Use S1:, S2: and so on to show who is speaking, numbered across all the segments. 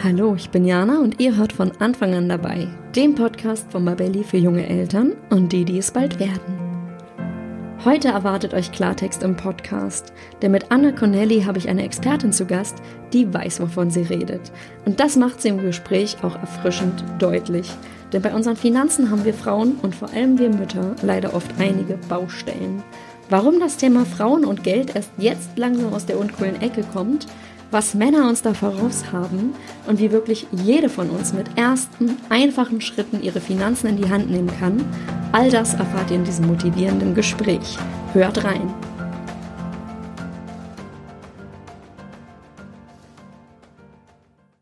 S1: Hallo, ich bin Jana und ihr hört von Anfang an dabei, dem Podcast von Mabelli für junge Eltern und die, die es bald werden. Heute erwartet euch Klartext im Podcast, denn mit Anna Connelly habe ich eine Expertin zu Gast, die weiß, wovon sie redet. Und das macht sie im Gespräch auch erfrischend deutlich. Denn bei unseren Finanzen haben wir Frauen und vor allem wir Mütter leider oft einige Baustellen. Warum das Thema Frauen und Geld erst jetzt langsam aus der uncoolen Ecke kommt, was Männer uns da voraus haben und wie wirklich jede von uns mit ersten, einfachen Schritten ihre Finanzen in die Hand nehmen kann, all das erfahrt ihr in diesem motivierenden Gespräch. Hört rein!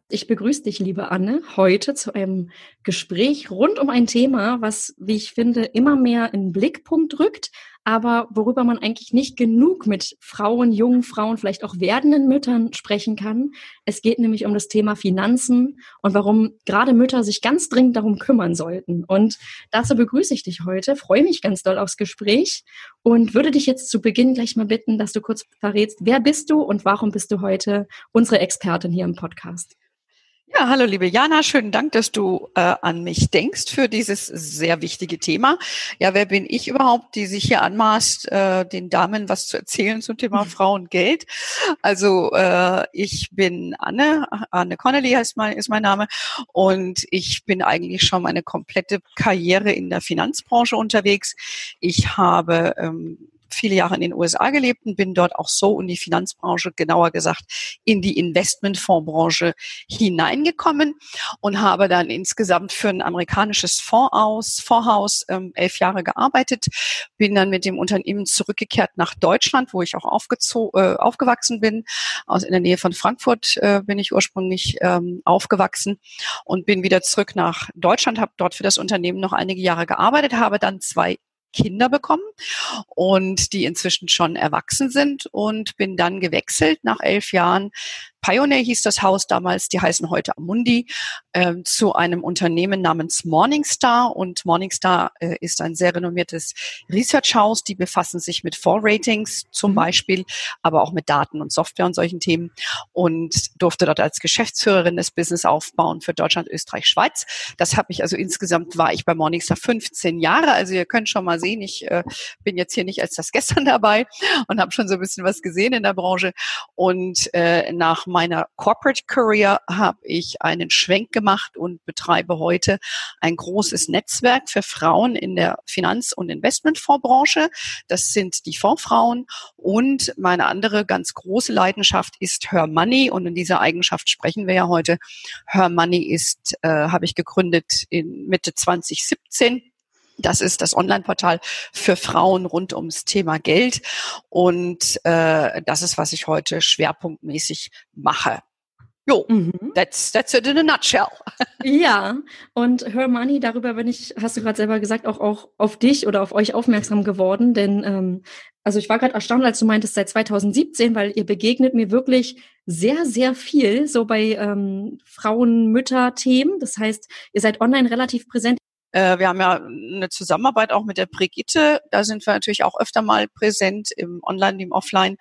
S1: Ich begrüße dich, liebe Anne, heute zu einem Gespräch rund um ein Thema, was, wie ich finde, immer mehr in den Blickpunkt rückt, aber worüber man eigentlich nicht genug mit Frauen, jungen Frauen, vielleicht auch werdenden Müttern sprechen kann. Es geht nämlich um das Thema Finanzen und warum gerade Mütter sich ganz dringend darum kümmern sollten. Und dazu begrüße ich dich heute, freue mich ganz doll aufs Gespräch und würde dich jetzt zu Beginn gleich mal bitten, dass du kurz verrätst, wer bist du und warum bist du heute unsere Expertin hier im Podcast?
S2: Ja, hallo liebe Jana, schönen Dank, dass du äh, an mich denkst für dieses sehr wichtige Thema. Ja, wer bin ich überhaupt, die sich hier anmaßt, äh, den Damen was zu erzählen zum Thema. Frauengeld? Also äh, ich bin Anne, Anne Connelly heißt mein, ist mein Name und ich bin eigentlich schon meine komplette Karriere in der Finanzbranche unterwegs. Ich habe ähm, viele Jahre in den USA gelebt und bin dort auch so in die Finanzbranche, genauer gesagt in die Investmentfondsbranche hineingekommen und habe dann insgesamt für ein amerikanisches Fonds aus, Fondshaus ähm, elf Jahre gearbeitet, bin dann mit dem Unternehmen zurückgekehrt nach Deutschland, wo ich auch äh, aufgewachsen bin. Aus in der Nähe von Frankfurt äh, bin ich ursprünglich ähm, aufgewachsen und bin wieder zurück nach Deutschland, habe dort für das Unternehmen noch einige Jahre gearbeitet, habe dann zwei Kinder bekommen und die inzwischen schon erwachsen sind und bin dann gewechselt nach elf Jahren Pioneer hieß das Haus damals, die heißen heute Amundi, äh, zu einem Unternehmen namens Morningstar. Und Morningstar äh, ist ein sehr renommiertes Research-Haus. Die befassen sich mit Vorratings zum mhm. Beispiel, aber auch mit Daten und Software und solchen Themen. Und durfte dort als Geschäftsführerin das Business aufbauen für Deutschland, Österreich, Schweiz. Das habe ich also insgesamt war ich bei Morningstar 15 Jahre. Also ihr könnt schon mal sehen, ich äh, bin jetzt hier nicht als das gestern dabei und habe schon so ein bisschen was gesehen in der Branche. Und äh, nach meiner Corporate Career habe ich einen Schwenk gemacht und betreibe heute ein großes Netzwerk für Frauen in der Finanz- und Investmentfondsbranche. Das sind die Fondsfrauen und meine andere ganz große Leidenschaft ist Her Money und in dieser Eigenschaft sprechen wir ja heute. Her Money ist, äh, habe ich gegründet in Mitte 2017 das ist das Online-Portal für Frauen rund ums Thema Geld. Und äh, das ist, was ich heute schwerpunktmäßig mache. Jo, mhm. that's, that's it in a nutshell.
S1: Ja, und Her Money, darüber bin ich, hast du gerade selber gesagt, auch, auch auf dich oder auf euch aufmerksam geworden, denn ähm, also ich war gerade erstaunt, als du meintest, seit 2017, weil ihr begegnet mir wirklich sehr, sehr viel so bei ähm, Frauen-Mütter-Themen. Das heißt, ihr seid online relativ präsent.
S2: Äh, wir haben ja eine Zusammenarbeit auch mit der Brigitte. Da sind wir natürlich auch öfter mal präsent im Online, im Offline.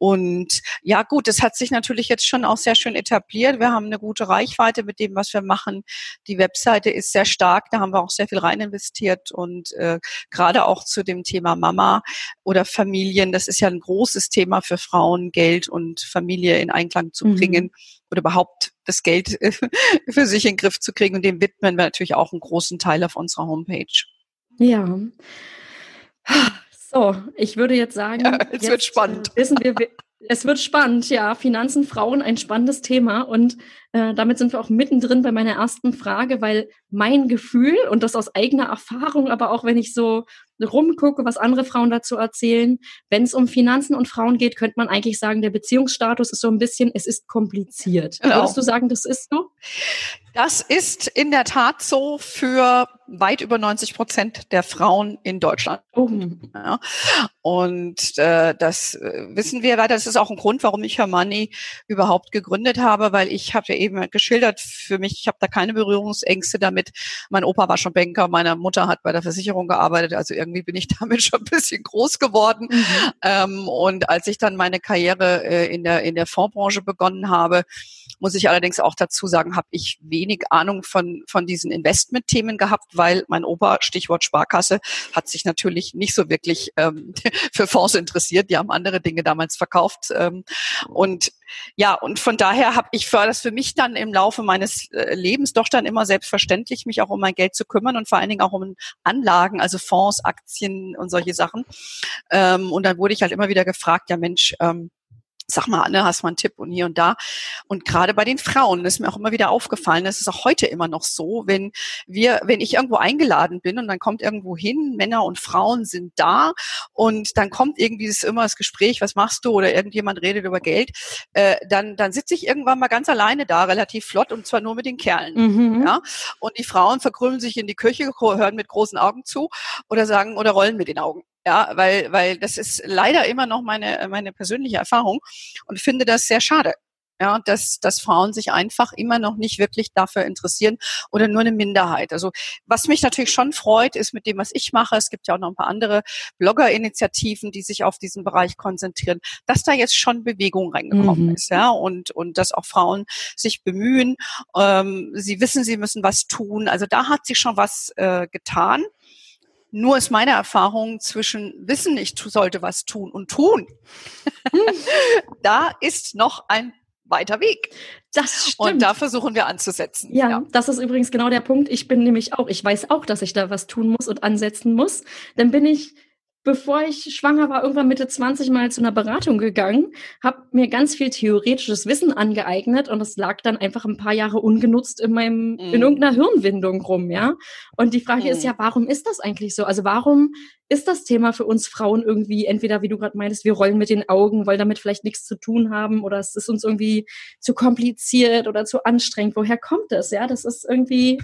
S2: Und ja, gut, es hat sich natürlich jetzt schon auch sehr schön etabliert. Wir haben eine gute Reichweite mit dem, was wir machen. Die Webseite ist sehr stark, da haben wir auch sehr viel rein investiert und äh, gerade auch zu dem Thema Mama oder Familien, das ist ja ein großes Thema für Frauen, Geld und Familie in Einklang zu mhm. bringen mhm. oder überhaupt das Geld für sich in den Griff zu kriegen. Und dem widmen wir natürlich auch einen großen Teil auf unserer Homepage.
S1: Ja. So, ich würde jetzt sagen, ja,
S2: es wird spannend.
S1: Äh, wissen wir, es wird spannend, ja. Finanzen, Frauen, ein spannendes Thema. Und äh, damit sind wir auch mittendrin bei meiner ersten Frage, weil mein Gefühl und das aus eigener Erfahrung, aber auch wenn ich so rumgucke, was andere Frauen dazu erzählen, wenn es um Finanzen und Frauen geht, könnte man eigentlich sagen, der Beziehungsstatus ist so ein bisschen, es ist kompliziert. Genau. Würdest du sagen, das ist so?
S2: Das ist in der Tat so für weit über 90 Prozent der Frauen in Deutschland. Oh. Ja. Und äh, das äh, wissen wir weiter. Das ist auch ein Grund, warum ich Hermanni überhaupt gegründet habe, weil ich habe ja eben geschildert, für mich, ich habe da keine Berührungsängste damit. Mein Opa war schon Banker, meine Mutter hat bei der Versicherung gearbeitet, also irgendwie bin ich damit schon ein bisschen groß geworden. Mhm. Ähm, und als ich dann meine Karriere äh, in der in der Fondsbranche begonnen habe, muss ich allerdings auch dazu sagen, sagen, habe ich wenig Ahnung von, von diesen Investment-Themen gehabt, weil mein Opa, Stichwort Sparkasse, hat sich natürlich nicht so wirklich ähm, für Fonds interessiert. Die haben andere Dinge damals verkauft. Ähm, und ja, und von daher habe ich für das für mich dann im Laufe meines äh, Lebens doch dann immer selbstverständlich, mich auch um mein Geld zu kümmern und vor allen Dingen auch um Anlagen, also Fonds, Aktien und solche Sachen. Ähm, und dann wurde ich halt immer wieder gefragt, ja Mensch, ähm, sag mal, Anne, hast du mal einen Tipp und hier und da. Und gerade bei den Frauen, das ist mir auch immer wieder aufgefallen, das ist auch heute immer noch so, wenn wir, wenn ich irgendwo eingeladen bin und dann kommt irgendwo hin, Männer und Frauen sind da und dann kommt irgendwie das immer das Gespräch, was machst du oder irgendjemand redet über Geld, äh, dann, dann sitze ich irgendwann mal ganz alleine da, relativ flott und zwar nur mit den Kerlen. Mhm. Ja? Und die Frauen verkrümmen sich in die Küche, hören mit großen Augen zu oder sagen oder rollen mit den Augen. Ja, weil, weil das ist leider immer noch meine, meine persönliche Erfahrung und finde das sehr schade. Ja, dass, dass Frauen sich einfach immer noch nicht wirklich dafür interessieren oder nur eine Minderheit. Also was mich natürlich schon freut, ist mit dem, was ich mache, es gibt ja auch noch ein paar andere Blogger-Initiativen, die sich auf diesen Bereich konzentrieren, dass da jetzt schon Bewegung reingekommen mhm. ist, ja, und, und dass auch Frauen sich bemühen. Ähm, sie wissen, sie müssen was tun. Also da hat sich schon was äh, getan. Nur ist meine Erfahrung zwischen Wissen, ich sollte was tun und tun. da ist noch ein weiter Weg.
S1: Das stimmt.
S2: Und da versuchen wir anzusetzen.
S1: Ja, ja, das ist übrigens genau der Punkt. Ich bin nämlich auch, ich weiß auch, dass ich da was tun muss und ansetzen muss. Dann bin ich bevor ich schwanger war, irgendwann Mitte 20 mal zu einer Beratung gegangen, habe mir ganz viel theoretisches Wissen angeeignet und es lag dann einfach ein paar Jahre ungenutzt in meinem, mm. in irgendeiner Hirnwindung rum, ja. Und die Frage mm. ist ja, warum ist das eigentlich so? Also warum ist das Thema für uns Frauen irgendwie entweder, wie du gerade meintest, wir rollen mit den Augen, weil damit vielleicht nichts zu tun haben oder es ist uns irgendwie zu kompliziert oder zu anstrengend. Woher kommt das? Ja, das ist irgendwie,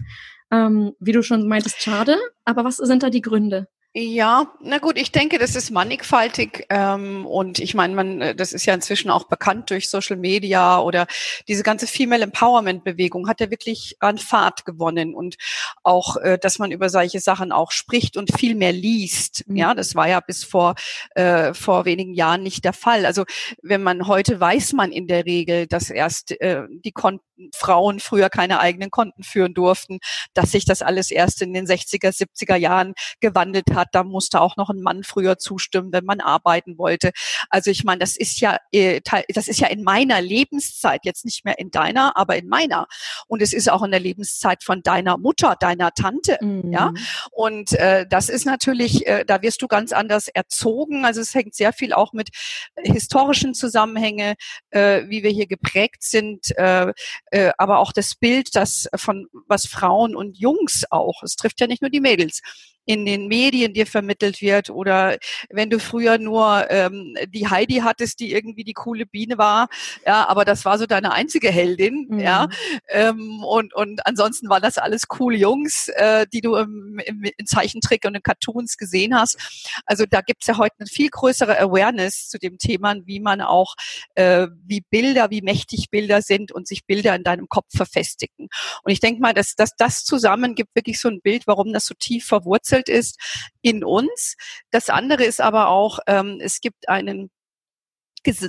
S1: ähm, wie du schon meintest, schade. Aber was sind da die Gründe?
S2: Ja, na gut, ich denke, das ist mannigfaltig ähm, und ich meine, man, äh, das ist ja inzwischen auch bekannt durch Social Media oder diese ganze Female Empowerment Bewegung hat ja wirklich an Fahrt gewonnen und auch, äh, dass man über solche Sachen auch spricht und viel mehr liest. Mhm. Ja, das war ja bis vor äh, vor wenigen Jahren nicht der Fall. Also wenn man heute weiß man in der Regel, dass erst äh, die Konten Frauen früher keine eigenen Konten führen durften, dass sich das alles erst in den 60er, 70er Jahren gewandelt hat. Da musste auch noch ein Mann früher zustimmen, wenn man arbeiten wollte. Also ich meine, das ist ja, äh, das ist ja in meiner Lebenszeit, jetzt nicht mehr in deiner, aber in meiner. Und es ist auch in der Lebenszeit von deiner Mutter, deiner Tante. Mhm. Ja. Und äh, das ist natürlich, äh, da wirst du ganz anders erzogen. Also es hängt sehr viel auch mit historischen Zusammenhänge, äh, wie wir hier geprägt sind. Äh, äh, aber auch das Bild, das von was Frauen und Jungs auch, es trifft ja nicht nur die Mädels, in den Medien dir vermittelt wird oder wenn du früher nur ähm, die Heidi hattest, die irgendwie die coole Biene war, ja, aber das war so deine einzige Heldin, mhm. ja, ähm, und und ansonsten waren das alles coole Jungs, äh, die du im, im, in Zeichentrick und in Cartoons gesehen hast. Also da gibt's ja heute eine viel größere Awareness zu dem Thema, wie man auch äh, wie Bilder, wie mächtig Bilder sind und sich Bilder in deinem Kopf verfestigen. Und ich denke mal, dass, dass das zusammen gibt wirklich so ein Bild, warum das so tief verwurzelt verwurzelt ist in uns. Das andere ist aber auch, ähm, es gibt einen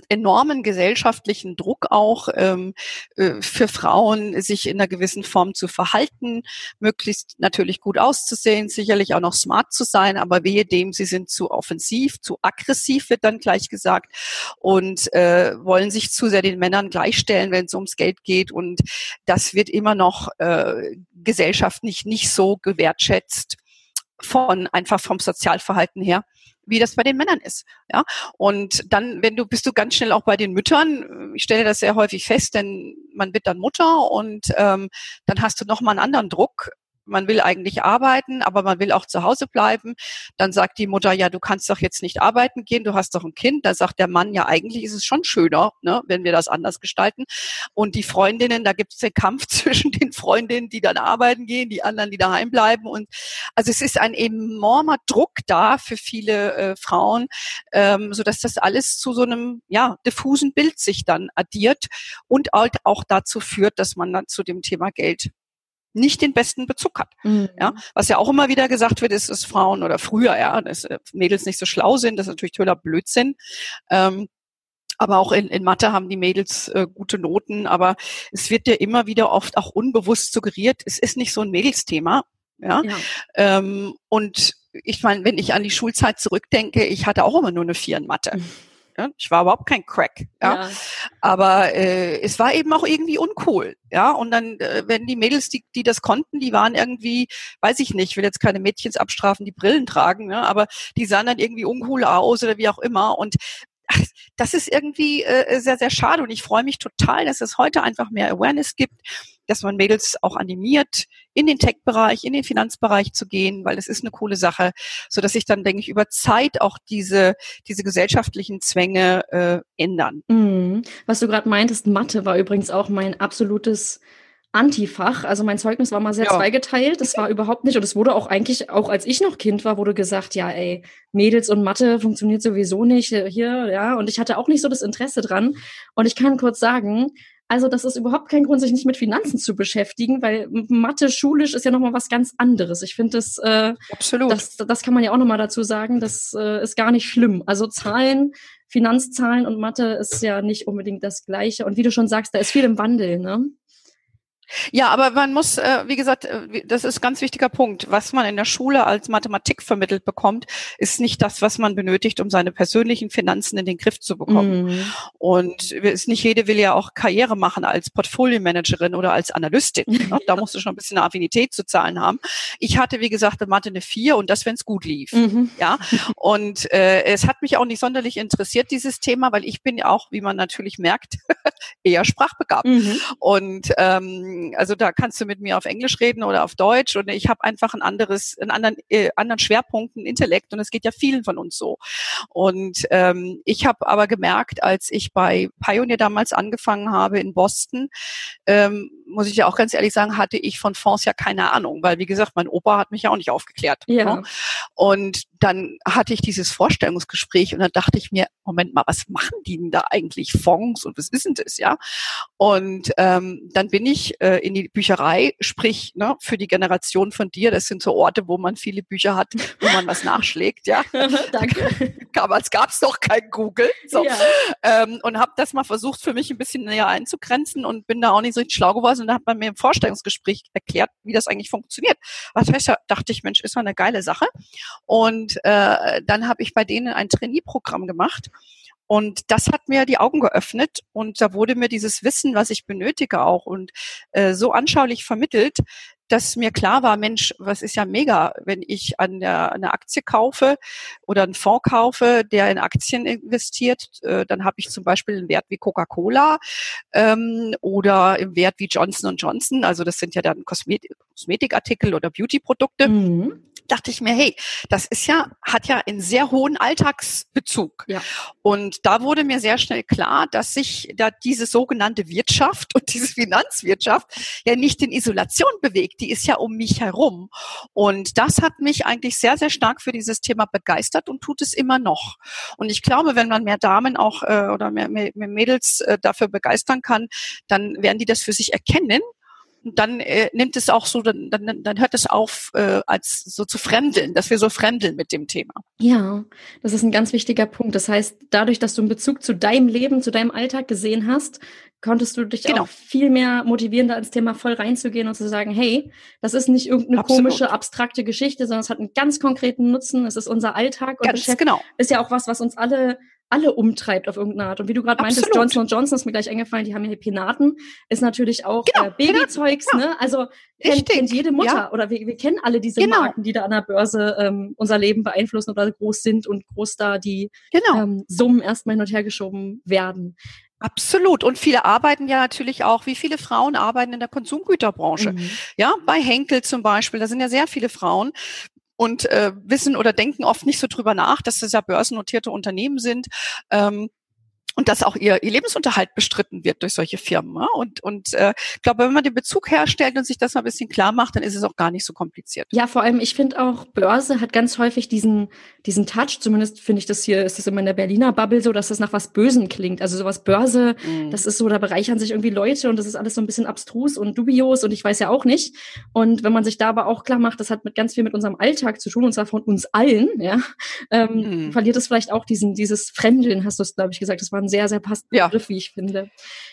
S2: enormen gesellschaftlichen Druck auch ähm, äh, für Frauen, sich in einer gewissen Form zu verhalten, möglichst natürlich gut auszusehen, sicherlich auch noch smart zu sein, aber wehe dem, sie sind zu offensiv, zu aggressiv, wird dann gleich gesagt, und äh, wollen sich zu sehr den Männern gleichstellen, wenn es ums Geld geht. Und das wird immer noch äh, gesellschaftlich nicht so gewertschätzt von einfach vom Sozialverhalten her, wie das bei den Männern ist. Ja, und dann, wenn du bist du ganz schnell auch bei den Müttern. Ich stelle das sehr häufig fest, denn man wird dann Mutter und ähm, dann hast du noch mal einen anderen Druck man will eigentlich arbeiten, aber man will auch zu Hause bleiben. Dann sagt die Mutter, ja, du kannst doch jetzt nicht arbeiten gehen, du hast doch ein Kind. Da sagt der Mann, ja, eigentlich ist es schon schöner, ne, wenn wir das anders gestalten. Und die Freundinnen, da gibt es den Kampf zwischen den Freundinnen, die dann arbeiten gehen, die anderen, die daheim bleiben. Und also es ist ein enormer Druck da für viele äh, Frauen, ähm, so dass das alles zu so einem ja diffusen Bild sich dann addiert und halt auch dazu führt, dass man dann zu dem Thema Geld nicht den besten Bezug hat. Mhm. Ja, was ja auch immer wieder gesagt wird, ist, dass Frauen oder früher, ja, dass äh, Mädels nicht so schlau sind, das ist natürlich toller Blödsinn. Ähm, Aber auch in, in Mathe haben die Mädels äh, gute Noten, aber es wird dir immer wieder oft auch unbewusst suggeriert, es ist nicht so ein Mädelsthema. Ja. ja. Ähm, und ich meine, wenn ich an die Schulzeit zurückdenke, ich hatte auch immer nur eine Vier in Mathe. Mhm. Ja, ich war überhaupt kein Crack, ja. ja. Aber äh, es war eben auch irgendwie uncool, ja. Und dann, äh, wenn die Mädels, die, die das konnten, die waren irgendwie, weiß ich nicht, ich will jetzt keine Mädchens abstrafen, die Brillen tragen, ne, aber die sahen dann irgendwie uncool aus oder wie auch immer. Und das ist irgendwie äh, sehr, sehr schade und ich freue mich total, dass es heute einfach mehr Awareness gibt, dass man Mädels auch animiert, in den Tech-Bereich, in den Finanzbereich zu gehen, weil es ist eine coole Sache, so dass sich dann, denke ich, über Zeit auch diese, diese gesellschaftlichen Zwänge äh, ändern.
S1: Mhm. Was du gerade meintest, Mathe war übrigens auch mein absolutes Antifach. Also mein Zeugnis war mal sehr ja. zweigeteilt. Das war überhaupt nicht. Und es wurde auch eigentlich, auch als ich noch Kind war, wurde gesagt, ja, ey, Mädels und Mathe funktioniert sowieso nicht hier, ja. Und ich hatte auch nicht so das Interesse dran. Und ich kann kurz sagen, also das ist überhaupt kein Grund, sich nicht mit Finanzen zu beschäftigen, weil Mathe schulisch ist ja nochmal was ganz anderes. Ich finde das, äh, Absolut. Das, das kann man ja auch nochmal dazu sagen, das äh, ist gar nicht schlimm. Also Zahlen, Finanzzahlen und Mathe ist ja nicht unbedingt das Gleiche. Und wie du schon sagst, da ist viel im Wandel, ne?
S2: Ja, aber man muss, äh, wie gesagt, äh, das ist ein ganz wichtiger Punkt. Was man in der Schule als Mathematik vermittelt bekommt, ist nicht das, was man benötigt, um seine persönlichen Finanzen in den Griff zu bekommen. Mhm. Und ist nicht jede will ja auch Karriere machen als Portfolio-Managerin oder als Analystin. Ne? Da musst du schon ein bisschen eine Affinität zu Zahlen haben. Ich hatte, wie gesagt, in Mathe eine vier und das, wenn es gut lief. Mhm. Ja. Und äh, es hat mich auch nicht sonderlich interessiert, dieses Thema, weil ich bin ja auch, wie man natürlich merkt, eher sprachbegabt. Mhm. Und ähm, also da kannst du mit mir auf Englisch reden oder auf Deutsch und ich habe einfach ein anderes, einen anderen, äh, anderen Schwerpunkt, ein Intellekt und es geht ja vielen von uns so. Und ähm, ich habe aber gemerkt, als ich bei Pioneer damals angefangen habe in Boston, ähm, muss ich ja auch ganz ehrlich sagen, hatte ich von Fonds ja keine Ahnung, weil wie gesagt, mein Opa hat mich ja auch nicht aufgeklärt. Ja. Ne? Und dann hatte ich dieses Vorstellungsgespräch und dann dachte ich mir, Moment mal, was machen die denn da eigentlich Fonds und was ist denn das, ja? Und ähm, dann bin ich äh, in die Bücherei, sprich ne, für die Generation von dir, das sind so Orte, wo man viele Bücher hat, wo man was nachschlägt, ja. Danke. Damals gab es doch kein Google. So. Ja. Ähm, und habe das mal versucht, für mich ein bisschen näher einzugrenzen und bin da auch nicht so schlau geworden und dann hat man mir im Vorstellungsgespräch erklärt, wie das eigentlich funktioniert. Was heißt, da dachte ich, Mensch, ist doch eine geile Sache. Und äh, dann habe ich bei denen ein Trainee-Programm gemacht. Und das hat mir die Augen geöffnet. Und da wurde mir dieses Wissen, was ich benötige auch und äh, so anschaulich vermittelt, dass mir klar war, Mensch, was ist ja mega, wenn ich an der, eine Aktie kaufe oder einen Fonds kaufe, der in Aktien investiert, äh, dann habe ich zum Beispiel einen Wert wie Coca-Cola ähm, oder im Wert wie Johnson Johnson, also das sind ja dann Kosmetik, Kosmetikartikel oder Beauty-Produkte. Mhm dachte ich mir, hey, das ist ja, hat ja einen sehr hohen Alltagsbezug. Ja. Und da wurde mir sehr schnell klar, dass sich da diese sogenannte Wirtschaft und diese Finanzwirtschaft ja nicht in Isolation bewegt. Die ist ja um mich herum. Und das hat mich eigentlich sehr, sehr stark für dieses Thema begeistert und tut es immer noch. Und ich glaube, wenn man mehr Damen auch äh, oder mehr, mehr, mehr Mädels äh, dafür begeistern kann, dann werden die das für sich erkennen dann äh, nimmt es auch so, dann, dann, dann hört es auf, äh, als so zu fremdeln, dass wir so fremdeln mit dem Thema.
S1: Ja, das ist ein ganz wichtiger Punkt. Das heißt, dadurch, dass du einen Bezug zu deinem Leben, zu deinem Alltag gesehen hast, konntest du dich genau. auch viel mehr motivieren, da ins Thema voll reinzugehen und zu sagen, hey, das ist nicht irgendeine Absolut. komische, abstrakte Geschichte, sondern es hat einen ganz konkreten Nutzen. Es ist unser Alltag und ganz genau. ist ja auch was, was uns alle alle umtreibt auf irgendeine Art. Und wie du gerade meintest, Johnson Johnson ist mir gleich eingefallen, die haben ja Penaten, ist natürlich auch genau, äh, Babyzeugs, ja. ne? Also kennt, kennt jede Mutter ja. oder wir, wir kennen alle diese genau. Marken, die da an der Börse ähm, unser Leben beeinflussen oder groß sind und groß da die genau. ähm, Summen erstmal hin und her geschoben werden.
S2: Absolut. Und viele arbeiten ja natürlich auch, wie viele Frauen arbeiten in der Konsumgüterbranche. Mhm. Ja, bei Henkel zum Beispiel, da sind ja sehr viele Frauen, und äh, wissen oder denken oft nicht so drüber nach, dass das ja börsennotierte Unternehmen sind. Ähm, und dass auch ihr, ihr Lebensunterhalt bestritten wird durch solche Firmen. Ne? Und, und äh, ich glaube, wenn man den Bezug herstellt und sich das mal ein bisschen klar macht, dann ist es auch gar nicht so kompliziert.
S1: Ja, vor allem, ich finde auch, Börse hat ganz häufig diesen, diesen Touch, zumindest finde ich das hier, ist das immer in der Berliner Bubble so, dass das nach was Bösen klingt. Also sowas Börse, mhm. das ist so, da bereichern sich irgendwie Leute und das ist alles so ein bisschen abstrus und dubios und ich weiß ja auch nicht. Und wenn man sich da aber auch klar macht, das hat mit ganz viel mit unserem Alltag zu tun, und zwar von uns allen, ja, ähm, mhm. verliert es vielleicht auch diesen, dieses Fremdeln, hast du es, glaube ich, gesagt, das war ein sehr, sehr passender ja. Begriff, wie ich finde.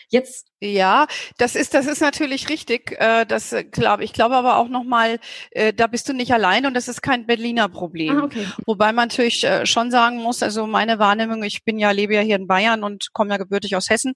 S2: Jetzt ja, das ist das ist natürlich richtig. Äh, das äh, glaube ich glaube aber auch noch mal, äh, da bist du nicht allein und das ist kein Berliner Problem. Ah, okay. Wobei man natürlich äh, schon sagen muss, also meine Wahrnehmung, ich bin ja lebe ja hier in Bayern und komme ja gebürtig aus Hessen.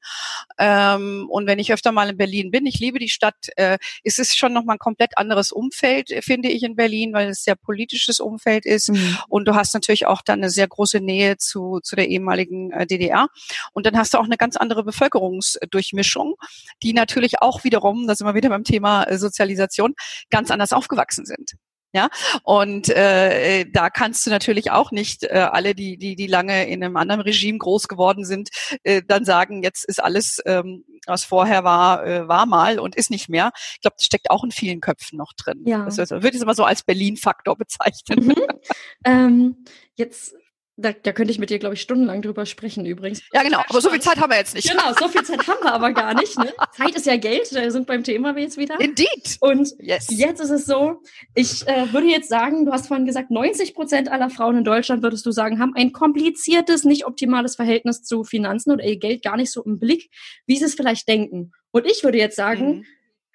S2: Ähm, und wenn ich öfter mal in Berlin bin, ich liebe die Stadt, äh, ist es schon noch mal ein komplett anderes Umfeld, finde ich in Berlin, weil es sehr politisches Umfeld ist mhm. und du hast natürlich auch dann eine sehr große Nähe zu zu der ehemaligen äh, DDR und dann hast du auch eine ganz andere Bevölkerungsdurch Durchmischung, die natürlich auch wiederum, da sind wir wieder beim Thema äh, Sozialisation, ganz anders aufgewachsen sind. Ja, und äh, da kannst du natürlich auch nicht äh, alle, die, die, die lange in einem anderen Regime groß geworden sind, äh, dann sagen, jetzt ist alles, ähm, was vorher war, äh, war mal und ist nicht mehr. Ich glaube, das steckt auch in vielen Köpfen noch drin. Ja. Das würde ich immer so als Berlin-Faktor bezeichnen.
S1: Mhm. ähm, jetzt da, da könnte ich mit dir, glaube ich, stundenlang drüber sprechen übrigens.
S2: Ja, genau. Aber so viel Zeit haben wir jetzt nicht.
S1: Genau, so viel Zeit haben wir aber gar nicht. Ne? Zeit ist ja Geld. Wir sind beim Thema jetzt wieder.
S2: Indeed.
S1: Und yes. jetzt ist es so, ich äh, würde jetzt sagen, du hast vorhin gesagt, 90 Prozent aller Frauen in Deutschland, würdest du sagen, haben ein kompliziertes, nicht optimales Verhältnis zu Finanzen oder ihr Geld gar nicht so im Blick, wie sie es vielleicht denken. Und ich würde jetzt sagen, mhm.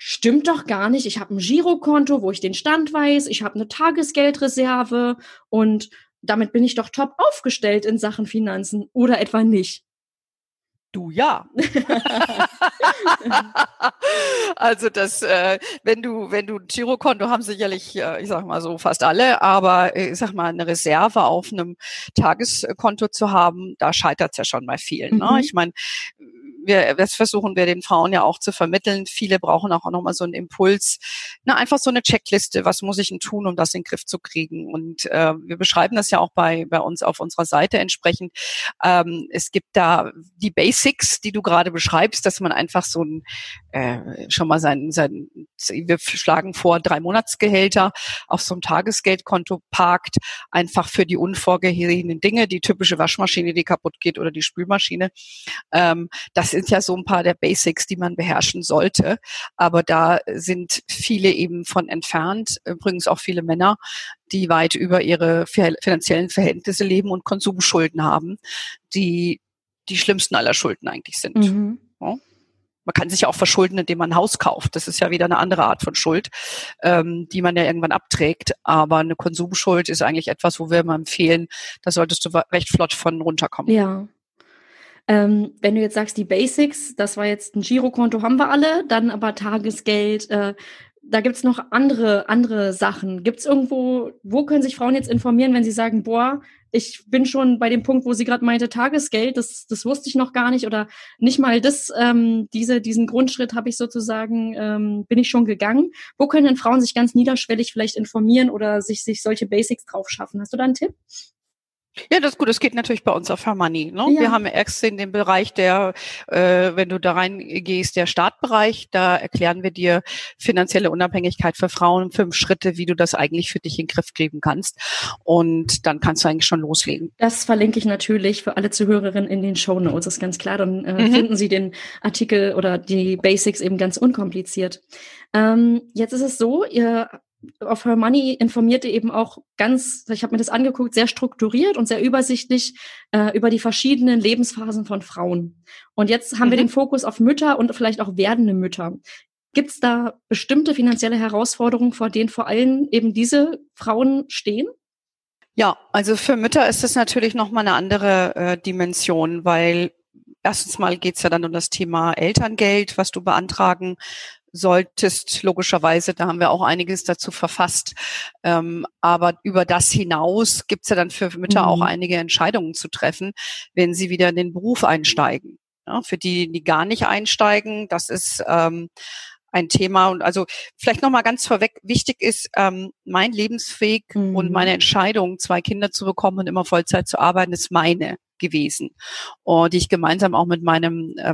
S1: Stimmt doch gar nicht. Ich habe ein Girokonto, wo ich den Stand weiß. Ich habe eine Tagesgeldreserve und damit bin ich doch top aufgestellt in Sachen Finanzen oder etwa nicht.
S2: Du ja. also das, äh, wenn du, wenn du ein Girokonto haben sicherlich, äh, ich sag mal so fast alle, aber äh, ich sag mal eine Reserve auf einem Tageskonto zu haben, da scheitert es ja schon bei vielen. Ne? Mhm. Ich meine, wir, das versuchen wir den Frauen ja auch zu vermitteln. Viele brauchen auch nochmal so einen Impuls, na, einfach so eine Checkliste, was muss ich denn tun, um das in den Griff zu kriegen? Und äh, wir beschreiben das ja auch bei, bei uns auf unserer Seite entsprechend. Ähm, es gibt da die Basics, die du gerade beschreibst, dass man einfach so ein, äh, schon mal sein, sein, wir schlagen vor, drei Monatsgehälter auf so einem Tagesgeldkonto parkt, einfach für die unvorgesehenen Dinge, die typische Waschmaschine, die kaputt geht oder die Spülmaschine. Ähm, das sind ja so ein paar der Basics, die man beherrschen sollte. Aber da sind viele eben von entfernt, übrigens auch viele Männer, die weit über ihre finanziellen Verhältnisse leben und Konsumschulden haben, die die schlimmsten aller Schulden eigentlich sind. Mhm. Ja? Man kann sich ja auch verschulden, indem man ein Haus kauft. Das ist ja wieder eine andere Art von Schuld, ähm, die man ja irgendwann abträgt. Aber eine Konsumschuld ist eigentlich etwas, wo wir immer empfehlen, da solltest du recht flott von runterkommen.
S1: Ja. Ähm, wenn du jetzt sagst, die Basics, das war jetzt ein Girokonto, haben wir alle, dann aber Tagesgeld, äh, da gibt's noch andere, andere Sachen. Gibt's irgendwo, wo können sich Frauen jetzt informieren, wenn sie sagen, boah, ich bin schon bei dem Punkt, wo sie gerade meinte, Tagesgeld, das, das wusste ich noch gar nicht oder nicht mal das, ähm, diese, diesen Grundschritt habe ich sozusagen, ähm, bin ich schon gegangen. Wo können denn Frauen sich ganz niederschwellig vielleicht informieren oder sich, sich solche Basics drauf schaffen? Hast du da einen Tipp?
S2: Ja, das ist gut. Das geht natürlich bei uns auf Hermanni. Ne? Ja. Wir haben extra in dem Bereich der, äh, wenn du da reingehst, der Startbereich, da erklären wir dir finanzielle Unabhängigkeit für Frauen, fünf Schritte, wie du das eigentlich für dich in den Griff kriegen kannst. Und dann kannst du eigentlich schon loslegen.
S1: Das verlinke ich natürlich für alle Zuhörerinnen in den Show Notes, ist ganz klar. Dann äh, mhm. finden Sie den Artikel oder die Basics eben ganz unkompliziert. Ähm, jetzt ist es so, ihr auf Her Money informierte eben auch ganz, ich habe mir das angeguckt, sehr strukturiert und sehr übersichtlich äh, über die verschiedenen Lebensphasen von Frauen. Und jetzt haben mhm. wir den Fokus auf Mütter und vielleicht auch werdende Mütter. Gibt es da bestimmte finanzielle Herausforderungen, vor denen vor allem eben diese Frauen stehen?
S2: Ja, also für Mütter ist das natürlich nochmal eine andere äh, Dimension, weil erstens mal geht's ja dann um das Thema Elterngeld, was du beantragen solltest, logischerweise, da haben wir auch einiges dazu verfasst. Ähm, aber über das hinaus gibt's ja dann für Mütter mhm. auch einige Entscheidungen zu treffen, wenn sie wieder in den Beruf einsteigen. Ja, für die, die gar nicht einsteigen, das ist ähm, ein Thema. Und also vielleicht nochmal ganz vorweg, wichtig ist, ähm, mein Lebensweg mhm. und meine Entscheidung, zwei Kinder zu bekommen und immer Vollzeit zu arbeiten, ist meine gewesen, und die ich gemeinsam auch mit meinem äh,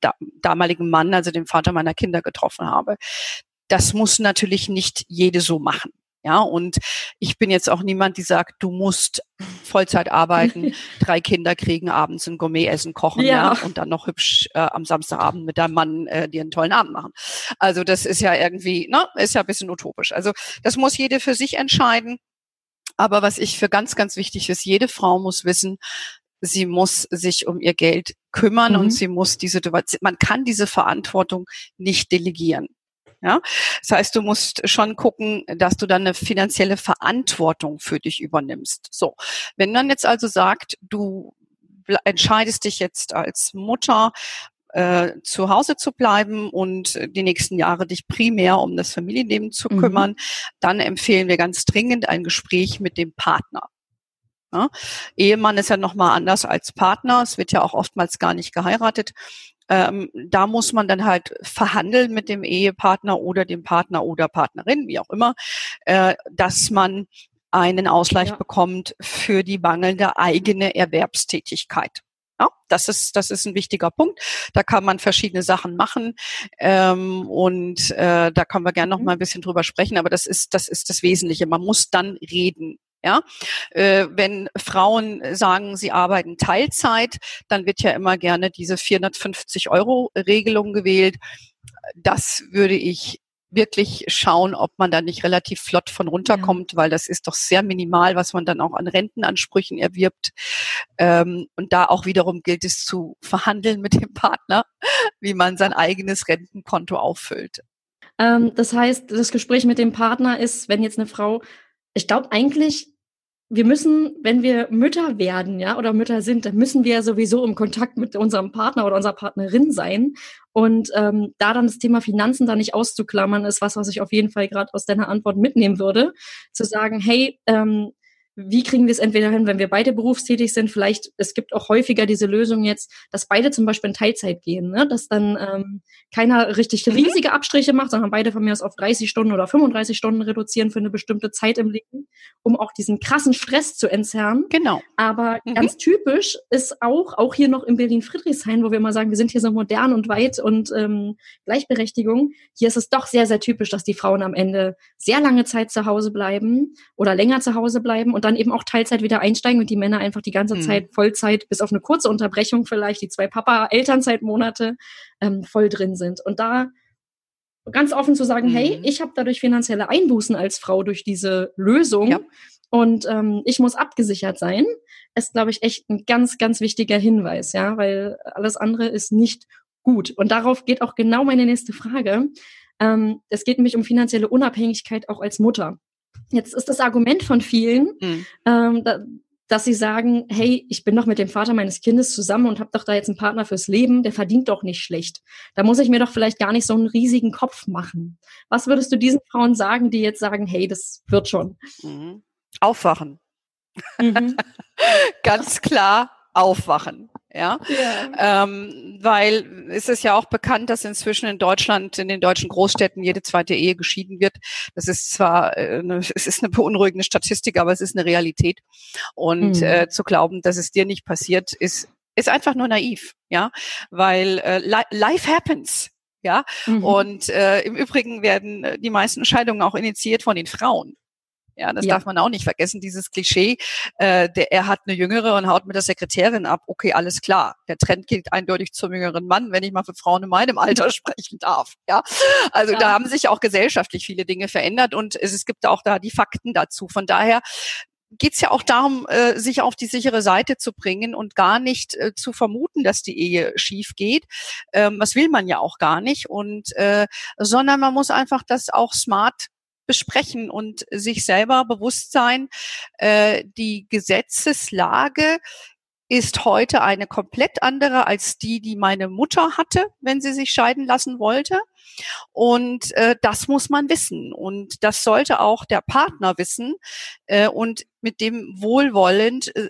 S2: da, damaligen Mann, also dem Vater meiner Kinder, getroffen habe. Das muss natürlich nicht jede so machen. Ja, und ich bin jetzt auch niemand, die sagt, du musst Vollzeit arbeiten, drei Kinder kriegen, abends ein Gourmet-Essen kochen, ja. ja, und dann noch hübsch äh, am Samstagabend mit deinem Mann äh, dir einen tollen Abend machen. Also das ist ja irgendwie, ne, ist ja ein bisschen utopisch. Also das muss jede für sich entscheiden. Aber was ich für ganz, ganz wichtig ist, jede Frau muss wissen, sie muss sich um ihr Geld kümmern mhm. und sie muss diese, man kann diese Verantwortung nicht delegieren. Ja, das heißt, du musst schon gucken, dass du dann eine finanzielle Verantwortung für dich übernimmst. So, wenn man jetzt also sagt, du entscheidest dich jetzt als Mutter äh, zu Hause zu bleiben und die nächsten Jahre dich primär um das Familienleben zu mhm. kümmern, dann empfehlen wir ganz dringend ein Gespräch mit dem Partner. Ja? Ehemann ist ja nochmal anders als Partner. Es wird ja auch oftmals gar nicht geheiratet. Ähm, da muss man dann halt verhandeln mit dem Ehepartner oder dem Partner oder Partnerin, wie auch immer, äh, dass man einen Ausgleich ja. bekommt für die mangelnde eigene Erwerbstätigkeit. Ja, das ist das ist ein wichtiger Punkt. Da kann man verschiedene Sachen machen ähm, und äh, da können wir gerne noch mhm. mal ein bisschen drüber sprechen. Aber das ist das ist das Wesentliche. Man muss dann reden. Ja, äh, wenn Frauen sagen, sie arbeiten Teilzeit, dann wird ja immer gerne diese 450 Euro Regelung gewählt. Das würde ich wirklich schauen, ob man da nicht relativ flott von runterkommt, ja. weil das ist doch sehr minimal, was man dann auch an Rentenansprüchen erwirbt. Ähm, und da auch wiederum gilt es zu verhandeln mit dem Partner, wie man sein eigenes Rentenkonto auffüllt.
S1: Ähm, das heißt, das Gespräch mit dem Partner ist, wenn jetzt eine Frau, ich glaube eigentlich wir müssen, wenn wir Mütter werden, ja, oder Mütter sind, dann müssen wir sowieso im Kontakt mit unserem Partner oder unserer Partnerin sein. Und ähm, da dann das Thema Finanzen da nicht auszuklammern, ist was, was ich auf jeden Fall gerade aus deiner Antwort mitnehmen würde. Zu sagen, hey, ähm, wie kriegen wir es entweder hin, wenn wir beide berufstätig sind? Vielleicht, es gibt auch häufiger diese Lösung jetzt, dass beide zum Beispiel in Teilzeit gehen, ne? dass dann ähm, keiner richtig mhm. riesige Abstriche macht, sondern beide von mir aus auf 30 Stunden oder 35 Stunden reduzieren für eine bestimmte Zeit im Leben, um auch diesen krassen Stress zu entzerren.
S2: Genau.
S1: Aber mhm. ganz typisch ist auch, auch hier noch in Berlin-Friedrichshain, wo wir mal sagen, wir sind hier so modern und weit und ähm, Gleichberechtigung, hier ist es doch sehr, sehr typisch, dass die Frauen am Ende sehr lange Zeit zu Hause bleiben oder länger zu Hause bleiben und und dann eben auch Teilzeit wieder einsteigen und die Männer einfach die ganze mhm. Zeit Vollzeit, bis auf eine kurze Unterbrechung vielleicht, die zwei Papa-Elternzeitmonate ähm, voll drin sind. Und da ganz offen zu sagen, mhm. hey, ich habe dadurch finanzielle Einbußen als Frau durch diese Lösung ja. und ähm, ich muss abgesichert sein, ist, glaube ich, echt ein ganz, ganz wichtiger Hinweis, ja, weil alles andere ist nicht gut. Und darauf geht auch genau meine nächste Frage. Ähm, es geht nämlich um finanzielle Unabhängigkeit auch als Mutter. Jetzt ist das Argument von vielen, mhm. ähm, da, dass sie sagen, hey, ich bin doch mit dem Vater meines Kindes zusammen und habe doch da jetzt einen Partner fürs Leben, der verdient doch nicht schlecht. Da muss ich mir doch vielleicht gar nicht so einen riesigen Kopf machen. Was würdest du diesen Frauen sagen, die jetzt sagen, hey, das wird schon?
S2: Mhm. Aufwachen. Mhm. Ganz klar aufwachen. Ja, ja. Ähm, weil es ist ja auch bekannt, dass inzwischen in Deutschland, in den deutschen Großstädten jede zweite Ehe geschieden wird. Das ist zwar, äh, eine, es ist eine beunruhigende Statistik, aber es ist eine Realität. Und mhm. äh, zu glauben, dass es dir nicht passiert, ist ist einfach nur naiv, ja, weil äh, life happens. Ja, mhm. und äh, im Übrigen werden äh, die meisten Scheidungen auch initiiert von den Frauen. Ja, das ja. darf man auch nicht vergessen, dieses Klischee, äh, der, er hat eine Jüngere und haut mit der Sekretärin ab. Okay, alles klar. Der Trend geht eindeutig zum jüngeren Mann, wenn ich mal für Frauen in meinem Alter sprechen darf. Ja, also ja. da haben sich auch gesellschaftlich viele Dinge verändert und es, es gibt auch da die Fakten dazu. Von daher geht es ja auch darum, äh, sich auf die sichere Seite zu bringen und gar nicht äh, zu vermuten, dass die Ehe schief geht. Ähm, das will man ja auch gar nicht. Und äh, sondern man muss einfach das auch smart besprechen und sich selber bewusst sein, äh, die Gesetzeslage ist heute eine komplett andere als die, die meine Mutter hatte, wenn sie sich scheiden lassen wollte. Und äh, das muss man wissen. Und das sollte auch der Partner wissen äh, und mit dem wohlwollend äh,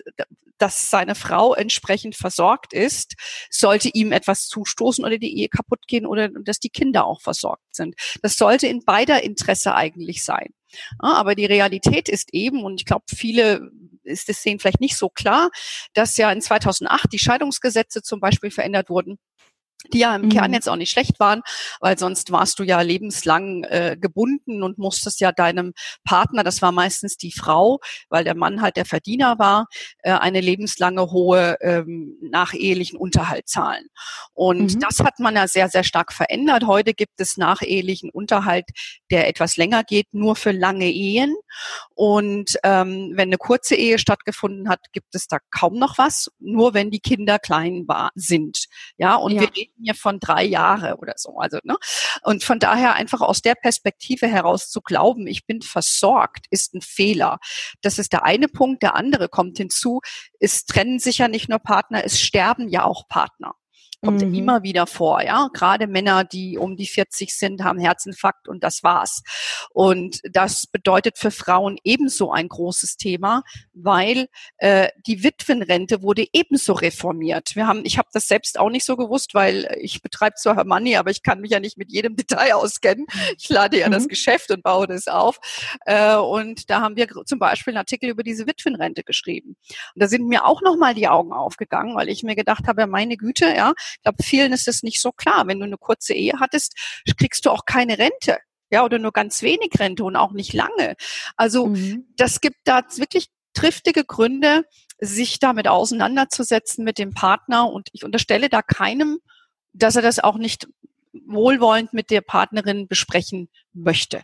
S2: dass seine Frau entsprechend versorgt ist, sollte ihm etwas zustoßen oder die Ehe kaputt gehen oder dass die Kinder auch versorgt sind. Das sollte in beider Interesse eigentlich sein. aber die Realität ist eben, und ich glaube, viele ist es sehen vielleicht nicht so klar, dass ja in 2008 die Scheidungsgesetze zum Beispiel verändert wurden die ja im mhm. Kern jetzt auch nicht schlecht waren, weil sonst warst du ja lebenslang äh, gebunden und musstest ja deinem Partner, das war meistens die Frau, weil der Mann halt der Verdiener war, äh, eine lebenslange hohe ähm, nachehelichen Unterhalt zahlen. Und mhm. das hat man ja sehr, sehr stark verändert. Heute gibt es nachehelichen Unterhalt, der etwas länger geht, nur für lange Ehen. Und ähm, wenn eine kurze Ehe stattgefunden hat, gibt es da kaum noch was, nur wenn die Kinder klein war, sind. Ja, und ja. wir reden von drei Jahre oder so. Also, ne? Und von daher einfach aus der Perspektive heraus zu glauben, ich bin versorgt, ist ein Fehler. Das ist der eine Punkt. Der andere kommt hinzu, es trennen sich ja nicht nur Partner, es sterben ja auch Partner kommt mhm. immer wieder vor, ja. Gerade Männer, die um die 40 sind, haben Herzinfarkt und das war's. Und das bedeutet für Frauen ebenso ein großes Thema, weil äh, die Witwenrente wurde ebenso reformiert. Wir haben, ich habe das selbst auch nicht so gewusst, weil ich betreibe zwar Her Money, aber ich kann mich ja nicht mit jedem Detail auskennen. Ich lade ja mhm. das Geschäft und baue das auf. Äh, und da haben wir zum Beispiel einen Artikel über diese Witwenrente geschrieben. Und da sind mir auch nochmal die Augen aufgegangen, weil ich mir gedacht habe, meine Güte, ja, ich glaube, vielen ist es nicht so klar. Wenn du eine kurze Ehe hattest, kriegst du auch keine Rente. Ja, oder nur ganz wenig Rente und auch nicht lange. Also, mhm. das gibt da wirklich triftige Gründe, sich damit auseinanderzusetzen mit dem Partner. Und ich unterstelle da keinem, dass er das auch nicht wohlwollend mit der Partnerin besprechen möchte.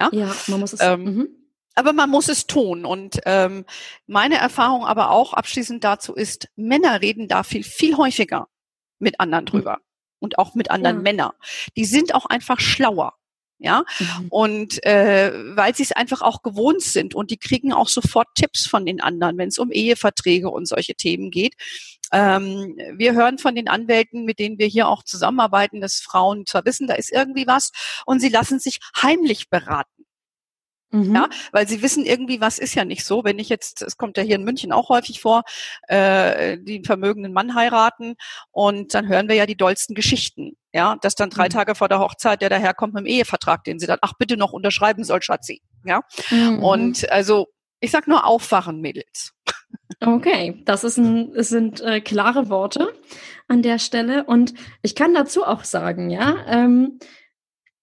S1: Ja, ja man muss es. Ähm, mhm.
S2: Aber man muss es tun. Und ähm, meine Erfahrung aber auch abschließend dazu ist, Männer reden da viel, viel häufiger mit anderen mhm. drüber. Und auch mit anderen ja. Männern. Die sind auch einfach schlauer. Ja, mhm. und äh, weil sie es einfach auch gewohnt sind und die kriegen auch sofort Tipps von den anderen, wenn es um Eheverträge und solche Themen geht. Ähm, wir hören von den Anwälten, mit denen wir hier auch zusammenarbeiten, dass Frauen zwar wissen, da ist irgendwie was und sie lassen sich heimlich beraten. Mhm. Ja, weil sie wissen irgendwie, was ist ja nicht so. Wenn ich jetzt, es kommt ja hier in München auch häufig vor, äh, einen vermögenden Mann heiraten und dann hören wir ja die dollsten Geschichten. Ja, dass dann drei mhm. Tage vor der Hochzeit der daherkommt mit dem Ehevertrag, den sie dann, ach bitte noch unterschreiben soll, Schatzi. Ja, mhm. und also ich sag nur aufwachen, Mädels.
S1: Okay, das ist ein, es sind äh, klare Worte an der Stelle und ich kann dazu auch sagen, ja, ähm,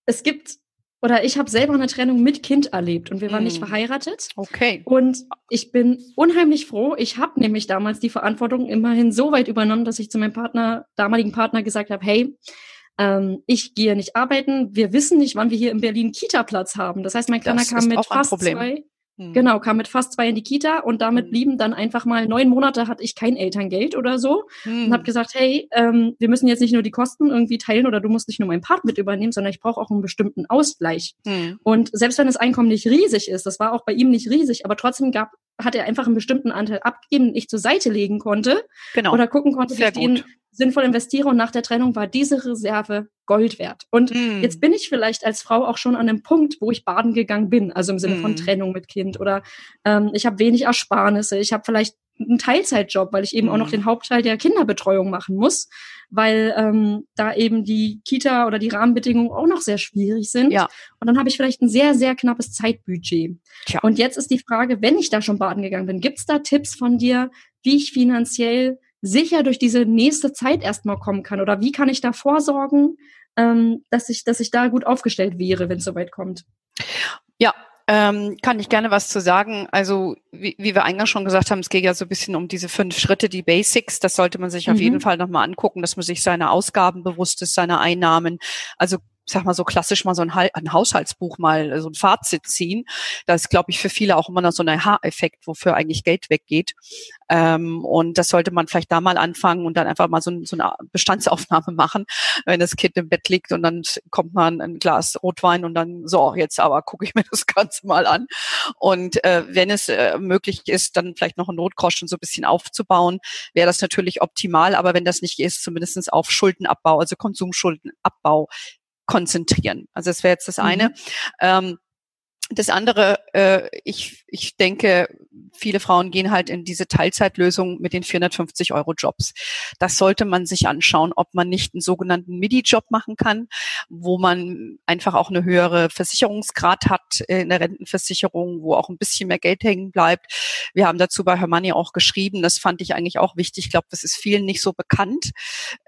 S1: es gibt oder ich habe selber eine Trennung mit Kind erlebt und wir waren mm. nicht verheiratet.
S2: Okay.
S1: Und ich bin unheimlich froh. Ich habe nämlich damals die Verantwortung immerhin so weit übernommen, dass ich zu meinem Partner, damaligen Partner gesagt habe, hey, ähm, ich gehe nicht arbeiten. Wir wissen nicht, wann wir hier in Berlin Kita-Platz haben. Das heißt, mein Kleiner kam mit fast zwei, hm. Genau, kam mit fast zwei in die Kita und damit hm. blieben dann einfach mal neun Monate hatte ich kein Elterngeld oder so hm. und habe gesagt, hey, ähm, wir müssen jetzt nicht nur die Kosten irgendwie teilen oder du musst nicht nur meinen Part mit übernehmen, sondern ich brauche auch einen bestimmten Ausgleich. Hm. Und selbst wenn das Einkommen nicht riesig ist, das war auch bei ihm nicht riesig, aber trotzdem gab hat er einfach einen bestimmten Anteil abgegeben, den ich zur Seite legen konnte genau. oder gucken konnte, wie ich den sinnvoll investiere und nach der Trennung war diese Reserve Gold wert. Und mm. jetzt bin ich vielleicht als Frau auch schon an einem Punkt, wo ich baden gegangen bin, also im Sinne mm. von Trennung mit Kind oder ähm, ich habe wenig Ersparnisse, ich habe vielleicht einen Teilzeitjob, weil ich eben mm. auch noch den Hauptteil der Kinderbetreuung machen muss, weil ähm, da eben die Kita oder die Rahmenbedingungen auch noch sehr schwierig sind. Ja. Und dann habe ich vielleicht ein sehr, sehr knappes Zeitbudget. Tja. Und jetzt ist die Frage, wenn ich da schon baden gegangen bin, gibt's da Tipps von dir, wie ich finanziell sicher durch diese nächste Zeit erstmal kommen kann? Oder wie kann ich da vorsorgen, ähm, dass ich, dass ich da gut aufgestellt wäre, wenn es soweit kommt?
S2: Ja, ähm, kann ich gerne was zu sagen. Also wie, wie wir eingangs schon gesagt haben, es geht ja so ein bisschen um diese fünf Schritte, die Basics. Das sollte man sich mhm. auf jeden Fall nochmal angucken, dass man sich seine Ausgaben bewusst ist, seine Einnahmen. Also sag mal so klassisch mal so ein, ein Haushaltsbuch mal so ein Fazit ziehen. Das ist, glaube ich, für viele auch immer noch so ein Aha-Effekt, wofür eigentlich Geld weggeht. Ähm, und das sollte man vielleicht da mal anfangen und dann einfach mal so, so, eine Bestandsaufnahme machen, wenn das Kind im Bett liegt und dann kommt man ein Glas Rotwein und dann so, jetzt aber gucke ich mir das Ganze mal an. Und äh, wenn es äh, möglich ist, dann vielleicht noch ein Notgroschen so ein bisschen aufzubauen, wäre das natürlich optimal. Aber wenn das nicht ist, zumindestens auf Schuldenabbau, also Konsumschuldenabbau konzentrieren. Also das wäre jetzt das eine. Mhm. Ähm, Das andere, äh, ich, ich denke, viele Frauen gehen halt in diese Teilzeitlösung mit den 450 Euro Jobs. Das sollte man sich anschauen, ob man nicht einen sogenannten MIDI-Job machen kann, wo man einfach auch eine höhere Versicherungsgrad hat äh, in der Rentenversicherung, wo auch ein bisschen mehr Geld hängen bleibt. Wir haben dazu bei Hermanni auch geschrieben, das fand ich eigentlich auch wichtig. Ich glaube, das ist vielen nicht so bekannt,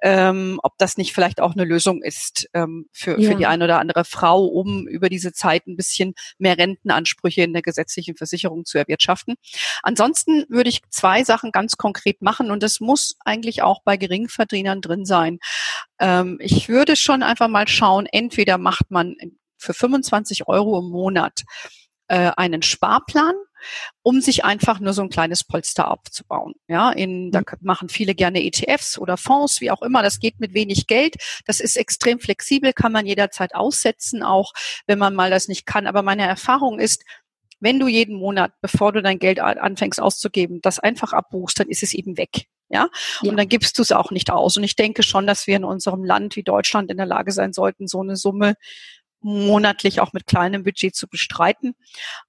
S2: ähm, ob das nicht vielleicht auch eine Lösung ist ähm, für, ja. für die eine oder andere Frau, um über diese Zeit ein bisschen mehr Rentenansprüche in der gesetzlichen Versicherung zu erwirtschaften. Ansonsten würde ich zwei Sachen ganz konkret machen und das muss eigentlich auch bei Geringverdienern drin sein. Ähm, ich würde schon einfach mal schauen, entweder macht man für 25 Euro im Monat äh, einen Sparplan um sich einfach nur so ein kleines Polster aufzubauen. Ja, in, da mhm. machen viele gerne ETFs oder Fonds, wie auch immer. Das geht mit wenig Geld. Das ist extrem flexibel, kann man jederzeit aussetzen, auch wenn man mal das nicht kann. Aber meine Erfahrung ist, wenn du jeden Monat, bevor du dein Geld anfängst auszugeben, das einfach abbuchst, dann ist es eben weg. Ja? ja. Und dann gibst du es auch nicht aus. Und ich denke schon, dass wir in unserem Land wie Deutschland in der Lage sein sollten, so eine Summe monatlich auch mit kleinem Budget zu bestreiten.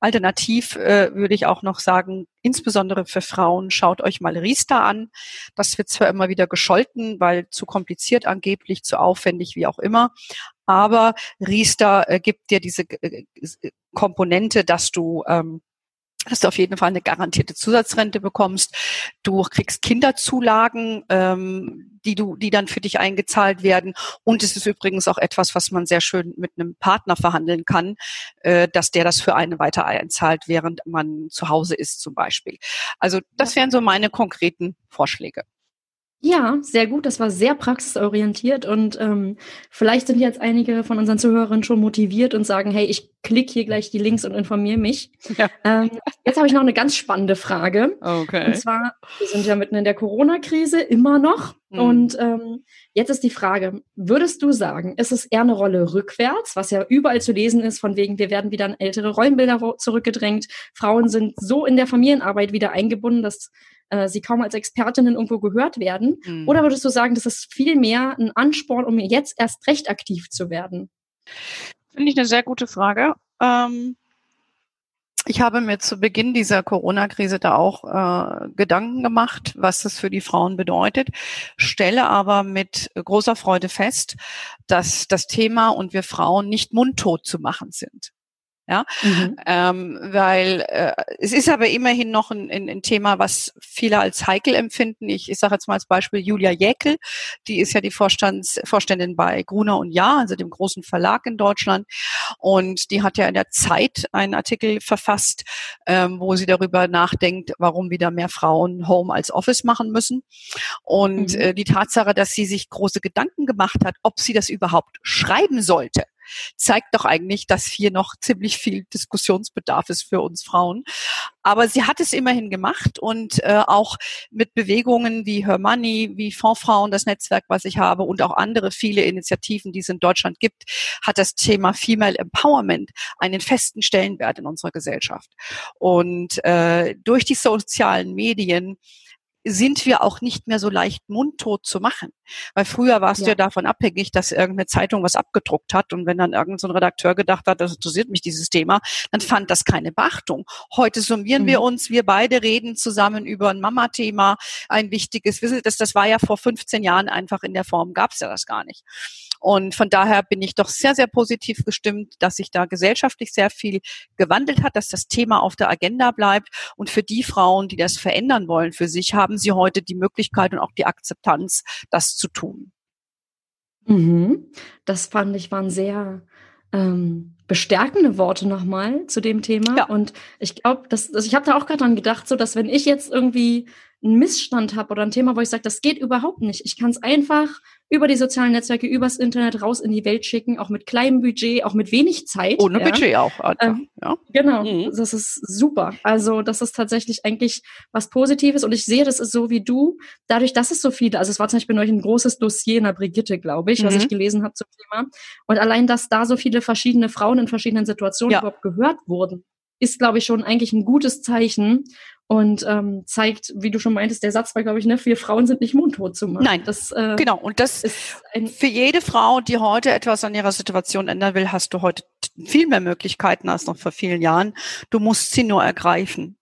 S2: Alternativ äh, würde ich auch noch sagen, insbesondere für Frauen, schaut euch mal Riester an. Das wird zwar immer wieder gescholten, weil zu kompliziert angeblich, zu aufwendig, wie auch immer. Aber Riester äh, gibt dir diese äh, Komponente, dass du ähm, dass du auf jeden Fall eine garantierte Zusatzrente bekommst. Du kriegst Kinderzulagen, ähm, die du, die dann für dich eingezahlt werden. Und es ist übrigens auch etwas, was man sehr schön mit einem Partner verhandeln kann, äh, dass der das für einen weiter einzahlt, während man zu Hause ist zum Beispiel. Also das wären so meine konkreten Vorschläge.
S1: Ja, sehr gut. Das war sehr praxisorientiert und ähm, vielleicht sind jetzt einige von unseren Zuhörern schon motiviert und sagen, hey, ich klicke hier gleich die Links und informiere mich. Ja. Ähm, jetzt habe ich noch eine ganz spannende Frage. Okay. Und zwar, wir sind ja mitten in der Corona-Krise, immer noch. Mhm. Und ähm, jetzt ist die Frage, würdest du sagen, ist es eher eine Rolle rückwärts, was ja überall zu lesen ist, von wegen, wir werden wieder in ältere Rollenbilder zurückgedrängt, Frauen sind so in der Familienarbeit wieder eingebunden, dass äh, sie kaum als Expertinnen irgendwo gehört werden? Mhm. Oder würdest du sagen, das ist viel mehr ein Ansporn, um jetzt erst recht aktiv zu werden?
S2: Finde ich eine sehr gute Frage. Ähm ich habe mir zu Beginn dieser Corona-Krise da auch äh, Gedanken gemacht, was das für die Frauen bedeutet, stelle aber mit großer Freude fest, dass das Thema und wir Frauen nicht mundtot zu machen sind. Ja, mhm. ähm, weil äh, es ist aber immerhin noch ein, ein, ein Thema, was viele als heikel empfinden. Ich, ich sage jetzt mal als Beispiel Julia Jäkel, die ist ja die Vorstands, Vorständin bei Gruner und Ja, also dem großen Verlag in Deutschland. Und die hat ja in der Zeit einen Artikel verfasst, ähm, wo sie darüber nachdenkt, warum wieder mehr Frauen Home als Office machen müssen. Und mhm. äh, die Tatsache, dass sie sich große Gedanken gemacht hat, ob sie das überhaupt schreiben sollte zeigt doch eigentlich, dass hier noch ziemlich viel Diskussionsbedarf ist für uns Frauen. Aber sie hat es immerhin gemacht und äh, auch mit Bewegungen wie Her Money, wie Fondsfrauen, das Netzwerk, was ich habe und auch andere viele Initiativen, die es in Deutschland gibt, hat das Thema Female Empowerment einen festen Stellenwert in unserer Gesellschaft. Und äh, durch die sozialen Medien sind wir auch nicht mehr so leicht mundtot zu machen. Weil früher warst ja. du ja davon abhängig, dass irgendeine Zeitung was abgedruckt hat und wenn dann irgendein so Redakteur gedacht hat, das interessiert mich dieses Thema, dann fand das keine Beachtung. Heute summieren mhm. wir uns, wir beide reden zusammen über ein Mama-Thema, ein wichtiges. Das, das war ja vor 15 Jahren einfach in der Form, gab es ja das gar nicht. Und von daher bin ich doch sehr, sehr positiv gestimmt, dass sich da gesellschaftlich sehr viel gewandelt hat, dass das Thema auf der Agenda bleibt. Und für die Frauen, die das verändern wollen für sich, haben sie heute die Möglichkeit und auch die Akzeptanz, das zu tun.
S1: Mhm. Das fand ich waren sehr ähm, bestärkende Worte nochmal zu dem Thema. Ja. Und ich glaube, dass also ich habe da auch gerade dran gedacht, so dass wenn ich jetzt irgendwie einen Missstand habe oder ein Thema, wo ich sage, das geht überhaupt nicht. Ich kann es einfach über die sozialen Netzwerke, übers Internet raus in die Welt schicken, auch mit kleinem Budget, auch mit wenig Zeit.
S2: Ohne ja. Budget auch.
S1: Ähm, ja. Genau, mhm. das ist super. Also das ist tatsächlich eigentlich was Positives und ich sehe, das ist so wie du, dadurch, dass es so viele, also es war zum Beispiel neulich ein großes Dossier in der Brigitte, glaube ich, mhm. was ich gelesen habe zum Thema. Und allein, dass da so viele verschiedene Frauen in verschiedenen Situationen ja. überhaupt gehört wurden, ist, glaube ich, schon eigentlich ein gutes Zeichen und ähm, zeigt, wie du schon meintest, der Satz war, glaube ich, ne, wir Frauen sind nicht mundtot zu machen.
S2: Nein, das äh, genau. Und das ist für jede Frau, die heute etwas an ihrer Situation ändern will, hast du heute viel mehr Möglichkeiten als noch vor vielen Jahren. Du musst sie nur ergreifen.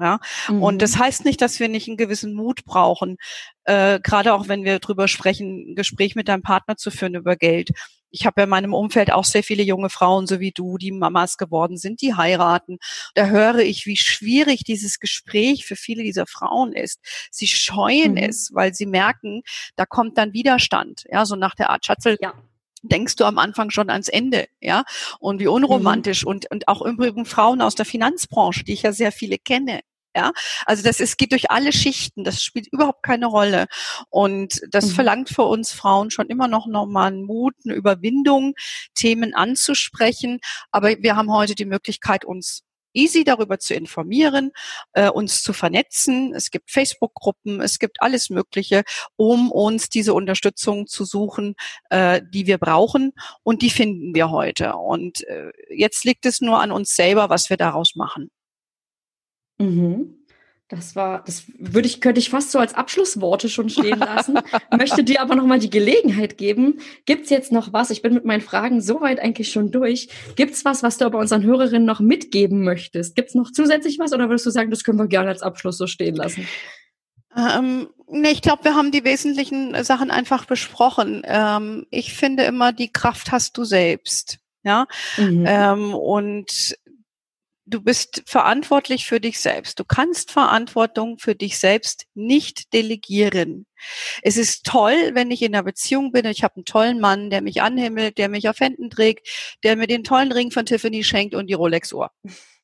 S2: Ja, mhm. und das heißt nicht, dass wir nicht einen gewissen Mut brauchen, äh, gerade auch wenn wir drüber sprechen, ein Gespräch mit deinem Partner zu führen über Geld. Ich habe ja in meinem Umfeld auch sehr viele junge Frauen, so wie du, die Mamas geworden sind, die heiraten. Da höre ich, wie schwierig dieses Gespräch für viele dieser Frauen ist. Sie scheuen mhm. es, weil sie merken, da kommt dann Widerstand. Ja, so nach der Art Schatzel. Ja denkst du am Anfang schon ans Ende, ja? Und wie unromantisch mhm. und, und auch übrigens Frauen aus der Finanzbranche, die ich ja sehr viele kenne, ja, also das ist, geht durch alle Schichten. Das spielt überhaupt keine Rolle. Und das mhm. verlangt für uns Frauen schon immer noch nochmal einen Mut, eine Überwindung, Themen anzusprechen. Aber wir haben heute die Möglichkeit, uns easy darüber zu informieren, äh, uns zu vernetzen. Es gibt Facebook-Gruppen, es gibt alles Mögliche, um uns diese Unterstützung zu suchen, äh, die wir brauchen. Und die finden wir heute. Und äh, jetzt liegt es nur an uns selber, was wir daraus machen.
S1: Mhm. Das war, das würde ich, könnte ich fast so als Abschlussworte schon stehen lassen. Möchte dir aber nochmal die Gelegenheit geben. Gibt's jetzt noch was? Ich bin mit meinen Fragen soweit eigentlich schon durch. Gibt's was, was du aber unseren Hörerinnen noch mitgeben möchtest? Gibt's noch zusätzlich was oder würdest du sagen, das können wir gerne als Abschluss so stehen lassen?
S2: Ähm, nee, ich glaube, wir haben die wesentlichen Sachen einfach besprochen. Ähm, ich finde immer, die Kraft hast du selbst. Ja, mhm. ähm, und du bist verantwortlich für dich selbst. Du kannst Verantwortung für dich selbst nicht delegieren. Es ist toll, wenn ich in einer Beziehung bin, ich habe einen tollen Mann, der mich anhimmelt, der mich auf Händen trägt, der mir den tollen Ring von Tiffany schenkt und die Rolex-Uhr.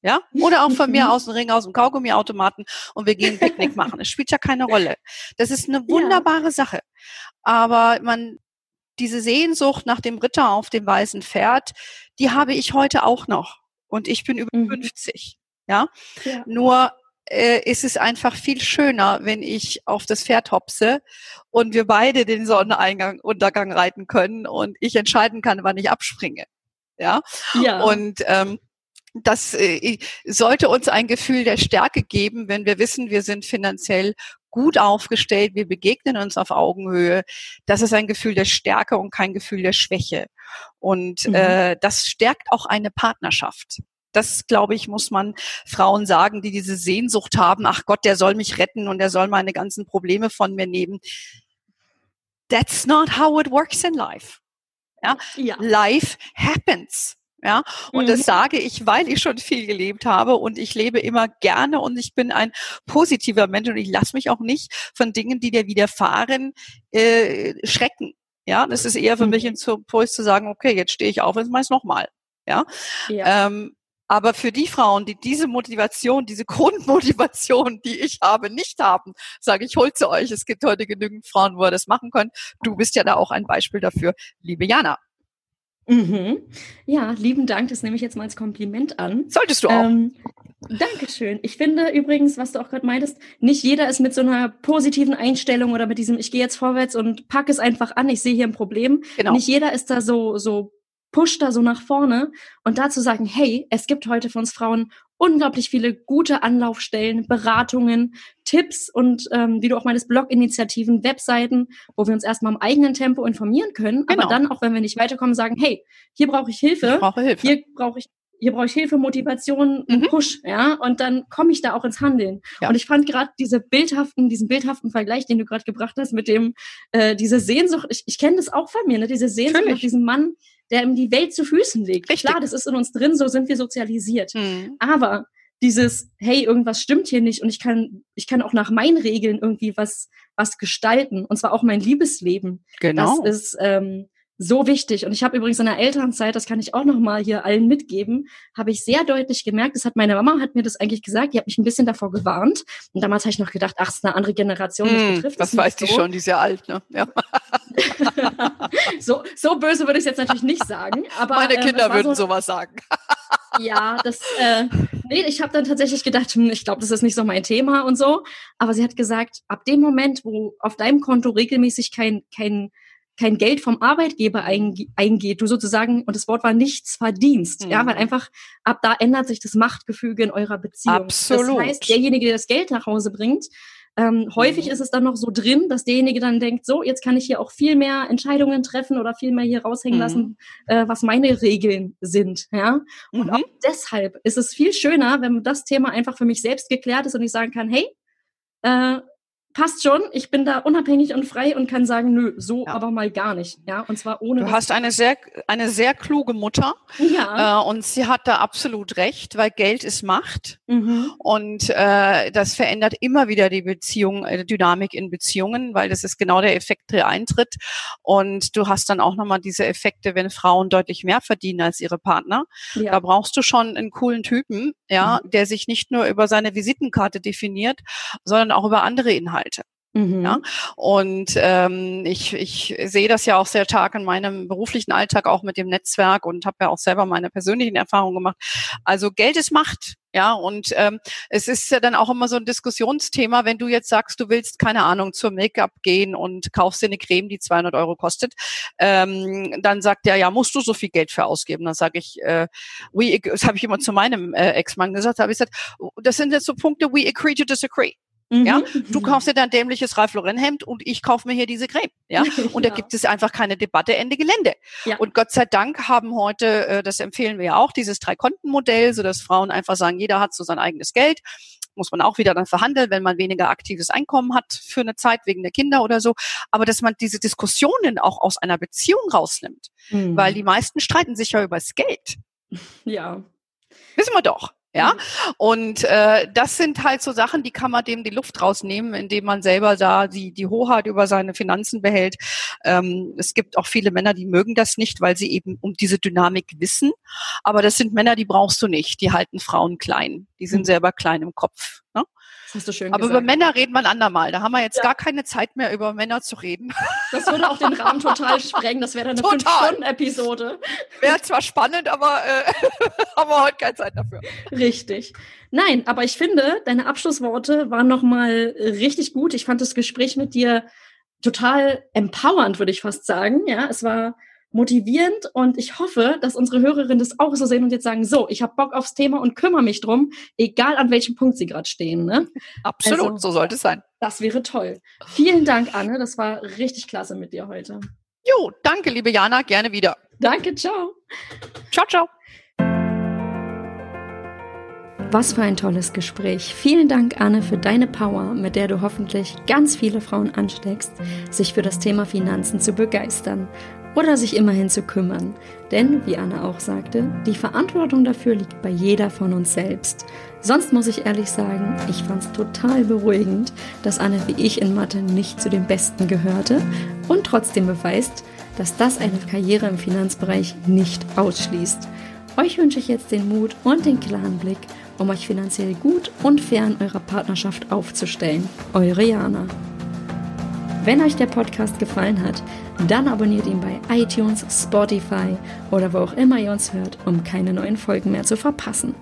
S2: Ja? Oder auch von mir aus einen Ring aus dem Kaugummiautomaten und wir gehen Picknick machen. Es spielt ja keine Rolle. Das ist eine wunderbare ja. Sache. Aber man, diese Sehnsucht nach dem Ritter auf dem weißen Pferd, die habe ich heute auch noch und ich bin über mhm. 50. Ja? ja. Nur äh, ist es einfach viel schöner, wenn ich auf das Pferd hopse und wir beide den Sonneneingang, Untergang reiten können und ich entscheiden kann, wann ich abspringe. Ja. ja. Und ähm, das äh, sollte uns ein Gefühl der Stärke geben, wenn wir wissen, wir sind finanziell gut aufgestellt, wir begegnen uns auf Augenhöhe. Das ist ein Gefühl der Stärke und kein Gefühl der Schwäche. Und mhm. äh, das stärkt auch eine Partnerschaft. Das, glaube ich, muss man Frauen sagen, die diese Sehnsucht haben, ach Gott, der soll mich retten und der soll meine ganzen Probleme von mir nehmen. That's not how it works in life. Ja? ja. Life happens. Ja, und mhm. das sage ich, weil ich schon viel gelebt habe und ich lebe immer gerne und ich bin ein positiver Mensch und ich lasse mich auch nicht von Dingen, die dir widerfahren, äh, schrecken. Ja, das ist eher für mhm. mich ein Impuls zu sagen, okay, jetzt stehe ich auf und jetzt mache ich es nochmal. Ja, ja. Ähm, aber für die Frauen, die diese Motivation, diese Grundmotivation, die ich habe, nicht haben, sage ich, holt sie euch. Es gibt heute genügend Frauen, wo ihr das machen könnt. Du bist ja da auch ein Beispiel dafür, liebe Jana.
S1: Mhm. Ja, lieben Dank, das nehme ich jetzt mal als Kompliment an.
S2: Solltest du auch. Ähm,
S1: Dankeschön. Ich finde übrigens, was du auch gerade meintest, nicht jeder ist mit so einer positiven Einstellung oder mit diesem, ich gehe jetzt vorwärts und packe es einfach an, ich sehe hier ein Problem. Genau. Nicht jeder ist da so, so pusht da so nach vorne und dazu sagen, hey, es gibt heute für uns Frauen unglaublich viele gute Anlaufstellen, Beratungen, Tipps und ähm, wie du auch meinst, Bloginitiativen, Webseiten, wo wir uns erstmal im eigenen Tempo informieren können, genau. aber dann auch, wenn wir nicht weiterkommen, sagen, hey, hier brauche ich Hilfe, ich brauche Hilfe. hier brauche ich hier brauche ich Hilfe, Motivation, mhm. Push, ja, und dann komme ich da auch ins Handeln. Ja. Und ich fand gerade diese bildhaften, diesen bildhaften Vergleich, den du gerade gebracht hast, mit dem äh, diese Sehnsucht, ich, ich kenne das auch von mir, ne, diese Sehnsucht Natürlich. nach diesem Mann, der ihm die Welt zu Füßen legt. Richtig. Klar, das ist in uns drin, so sind wir sozialisiert. Mhm. Aber dieses, hey, irgendwas stimmt hier nicht und ich kann, ich kann auch nach meinen Regeln irgendwie was, was gestalten. Und zwar auch mein Liebesleben. Genau. Das ist, ähm, so wichtig. Und ich habe übrigens in der Elternzeit, das kann ich auch noch mal hier allen mitgeben, habe ich sehr deutlich gemerkt, das hat meine Mama hat mir das eigentlich gesagt, die hat mich ein bisschen davor gewarnt. Und damals habe ich noch gedacht, ach, es ist eine andere Generation,
S2: mich hm, betrifft das, das weiß die so. schon, die ist ja alt, ne? Ja.
S1: so, so böse würde ich es jetzt natürlich nicht sagen. Aber,
S2: meine ähm, Kinder ähm, würden so, sowas sagen.
S1: ja, das, äh, nee, ich habe dann tatsächlich gedacht, hm, ich glaube, das ist nicht so mein Thema und so. Aber sie hat gesagt, ab dem Moment, wo auf deinem Konto regelmäßig kein, kein kein Geld vom Arbeitgeber eingeht, du sozusagen, und das Wort war nichts verdienst, mhm. ja, weil einfach ab da ändert sich das Machtgefüge in eurer Beziehung. Absolut. Das heißt, derjenige, der das Geld nach Hause bringt, Ähm, häufig mhm. ist es dann noch so drin, dass derjenige dann denkt, so, jetzt kann ich hier auch viel mehr Entscheidungen treffen oder viel mehr hier raushängen mhm. lassen, äh, was meine Regeln sind. Ja? Und mhm. auch deshalb ist es viel schöner, wenn das Thema einfach für mich selbst geklärt ist und ich sagen kann, hey, äh, passt schon, ich bin da unabhängig und frei und kann sagen, nö, so ja. aber mal gar nicht. Ja, und zwar ohne.
S2: Du hast eine sehr, eine sehr kluge Mutter. Ja. Äh, und sie hat da absolut recht, weil Geld ist Macht. Mhm. Und äh, das verändert immer wieder die Beziehung, äh, Dynamik in Beziehungen, weil das ist genau der Effekt, der eintritt. Und du hast dann auch nochmal diese Effekte, wenn Frauen deutlich mehr verdienen als ihre Partner. Ja. Da brauchst du schon einen coolen Typen, ja, mhm. der sich nicht nur über seine Visitenkarte definiert, sondern auch über andere Inhalte. Inhalte. Mhm. Ja? Und ähm, ich, ich sehe das ja auch sehr stark in meinem beruflichen Alltag, auch mit dem Netzwerk und habe ja auch selber meine persönlichen Erfahrungen gemacht. Also Geld ist Macht. Ja, und ähm, es ist ja dann auch immer so ein Diskussionsthema, wenn du jetzt sagst, du willst, keine Ahnung, zur Make-up gehen und kaufst dir eine Creme, die 200 Euro kostet, ähm, dann sagt der, ja, musst du so viel Geld für ausgeben? Dann sage ich, äh, we, das habe ich immer zu meinem äh, Ex-Mann gesagt, habe ich gesagt, das sind jetzt so Punkte, we agree to disagree. Mhm. Ja, du kaufst dir dein dämliches Ralph Lauren Hemd und ich kaufe mir hier diese Creme. Ja, und da gibt es einfach keine Debatte, Ende Gelände. Ja. Und Gott sei Dank haben heute, äh, das empfehlen wir ja auch, dieses Drei-Konten-Modell, so dass Frauen einfach sagen, jeder hat so sein eigenes Geld. Muss man auch wieder dann verhandeln, wenn man weniger aktives Einkommen hat für eine Zeit wegen der Kinder oder so. Aber dass man diese Diskussionen auch aus einer Beziehung rausnimmt, mhm. weil die meisten streiten sich ja über das Geld.
S1: Ja.
S2: Wissen wir doch. Ja, mhm. und äh, das sind halt so Sachen, die kann man dem die Luft rausnehmen, indem man selber da die, die Hoheit über seine Finanzen behält. Ähm, es gibt auch viele Männer, die mögen das nicht, weil sie eben um diese Dynamik wissen. Aber das sind Männer, die brauchst du nicht. Die halten Frauen klein. Die sind mhm. selber klein im Kopf. Ne? Hast du schön Aber gesagt. über Männer reden wir ein andermal. Da haben wir jetzt ja. gar keine Zeit mehr, über Männer zu reden.
S1: Das würde auch den Rahmen total sprengen. Das wäre eine Fünf-Stunden-Episode.
S2: Wäre zwar spannend, aber äh, haben wir heute keine Zeit dafür.
S1: Richtig. Nein, aber ich finde, deine Abschlussworte waren nochmal richtig gut. Ich fand das Gespräch mit dir total empowernd, würde ich fast sagen. Ja, es war motivierend und ich hoffe, dass unsere Hörerinnen das auch so sehen und jetzt sagen, so, ich habe Bock aufs Thema und kümmere mich drum, egal an welchem Punkt sie gerade stehen. Ne?
S2: Absolut, also, so sollte es sein.
S1: Das wäre toll. Vielen Dank, Anne, das war richtig klasse mit dir heute.
S2: Jo, danke, liebe Jana, gerne wieder.
S1: Danke, ciao.
S2: Ciao, ciao.
S1: Was für ein tolles Gespräch. Vielen Dank, Anne, für deine Power, mit der du hoffentlich ganz viele Frauen ansteckst, sich für das Thema Finanzen zu begeistern oder sich immerhin zu kümmern. Denn, wie Anna auch sagte, die Verantwortung dafür liegt bei jeder von uns selbst. Sonst muss ich ehrlich sagen, ich fand es total beruhigend, dass Anne wie ich in Mathe nicht zu den Besten gehörte und trotzdem beweist, dass das eine Karriere im Finanzbereich nicht ausschließt. Euch wünsche ich jetzt den Mut und den klaren Blick, um euch finanziell gut und fair in eurer Partnerschaft aufzustellen. Eure Jana. Wenn euch der Podcast gefallen hat, dann abonniert ihn bei iTunes, Spotify oder wo auch immer ihr uns hört, um keine neuen Folgen mehr zu verpassen.